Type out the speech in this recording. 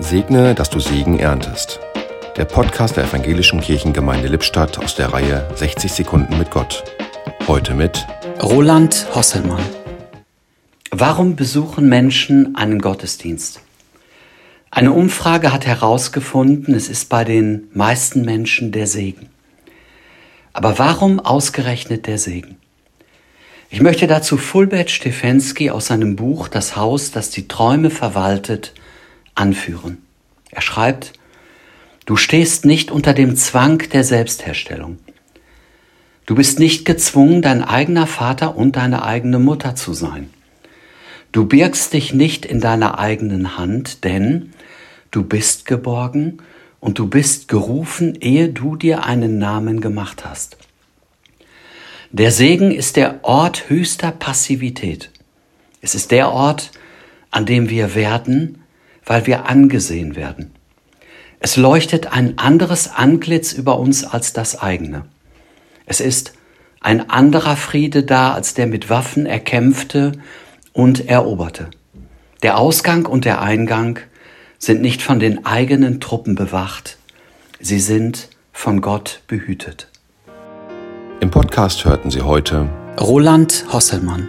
Segne, dass du Segen erntest. Der Podcast der Evangelischen Kirchengemeinde Lippstadt aus der Reihe 60 Sekunden mit Gott. Heute mit Roland Hosselmann. Warum besuchen Menschen einen Gottesdienst? Eine Umfrage hat herausgefunden, es ist bei den meisten Menschen der Segen. Aber warum ausgerechnet der Segen? Ich möchte dazu Fulbert Stefensky aus seinem Buch Das Haus, das die Träume verwaltet, anführen. Er schreibt, du stehst nicht unter dem Zwang der Selbstherstellung. Du bist nicht gezwungen, dein eigener Vater und deine eigene Mutter zu sein. Du birgst dich nicht in deiner eigenen Hand, denn du bist geborgen und du bist gerufen, ehe du dir einen Namen gemacht hast. Der Segen ist der Ort höchster Passivität. Es ist der Ort, an dem wir werden, weil wir angesehen werden. Es leuchtet ein anderes Antlitz über uns als das eigene. Es ist ein anderer Friede da als der mit Waffen erkämpfte und eroberte. Der Ausgang und der Eingang sind nicht von den eigenen Truppen bewacht, sie sind von Gott behütet. Im Podcast hörten Sie heute Roland Hosselmann